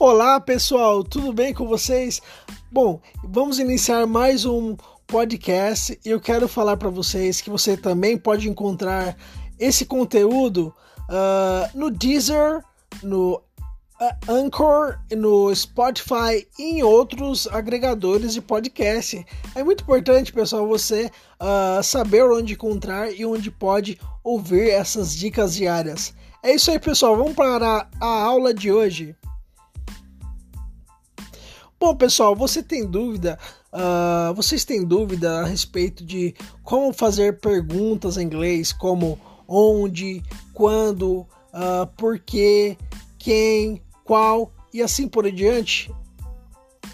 Olá pessoal, tudo bem com vocês? Bom, vamos iniciar mais um podcast e eu quero falar para vocês que você também pode encontrar esse conteúdo uh, no Deezer, no uh, Anchor, no Spotify e em outros agregadores de podcast. É muito importante, pessoal, você uh, saber onde encontrar e onde pode ouvir essas dicas diárias. É isso aí, pessoal. Vamos para a aula de hoje. Bom, pessoal, você tem dúvida? Uh, vocês têm dúvida a respeito de como fazer perguntas em inglês, como onde, quando, uh, por quê, quem, qual e assim por diante?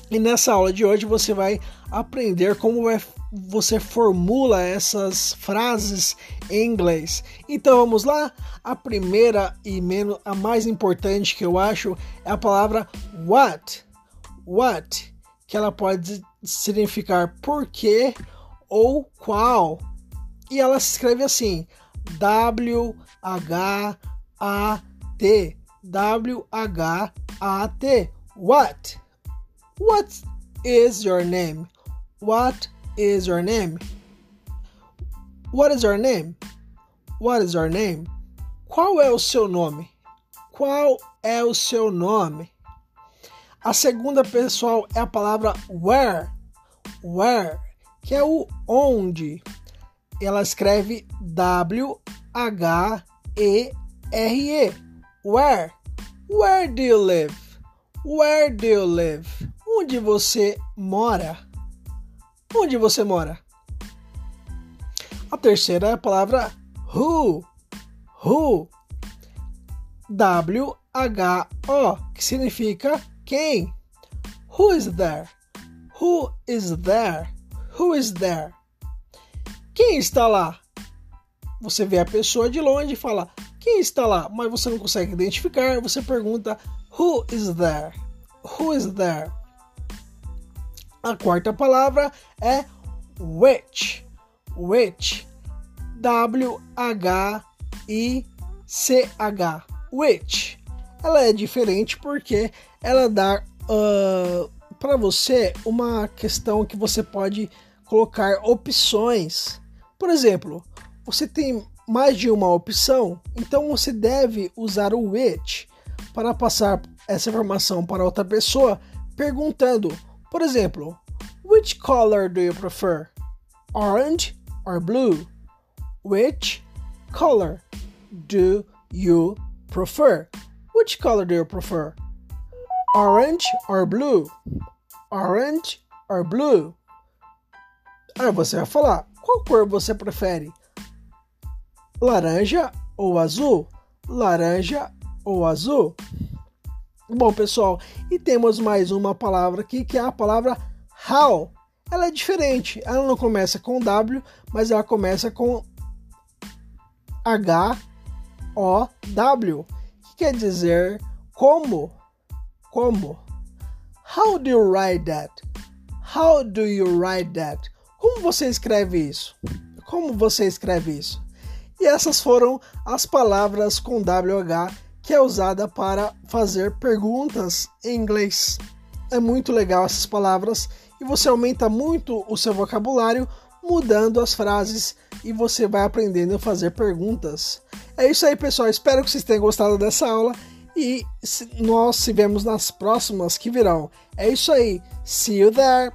E nessa aula de hoje você vai aprender como é, você formula essas frases em inglês. Então vamos lá? A primeira e menos a mais importante que eu acho é a palavra what what, que ela pode significar porquê ou qual. E ela se escreve assim: W H A T. W H A T. What? What is your name? What is your name? What is your name? What is your name? Qual é o seu nome? Qual é o seu nome? A segunda, pessoal, é a palavra where. Where, que é o onde. Ela escreve W H E R E. Where? Where do you live? Where do you live? Onde você mora? Onde você mora? A terceira é a palavra who. Who. W H O, que significa quem? Who is there? Who is there? Who is there? Quem está lá? Você vê a pessoa de longe e fala: Quem está lá? Mas você não consegue identificar. Você pergunta: Who is there? Who is there? A quarta palavra é which. Which. W-H-I-C-H. Which. Ela é diferente porque ela dá uh, para você uma questão que você pode colocar opções. Por exemplo, você tem mais de uma opção, então você deve usar o which para passar essa informação para outra pessoa perguntando, por exemplo, which color do you prefer? Orange or blue? Which color do you prefer? Which color do you prefer? Orange or blue? Orange or blue? Aí você vai falar: qual cor você prefere? Laranja ou azul? Laranja ou azul? Bom, pessoal, e temos mais uma palavra aqui que é a palavra how. Ela é diferente, ela não começa com W, mas ela começa com H O W, que quer dizer como como? How do you write that? How do you write that? Como você escreve isso? Como você escreve isso? E essas foram as palavras com WH que é usada para fazer perguntas em inglês. É muito legal essas palavras e você aumenta muito o seu vocabulário mudando as frases e você vai aprendendo a fazer perguntas. É isso aí, pessoal. Espero que vocês tenham gostado dessa aula e nós se vemos nas próximas que virão. É isso aí. See you there!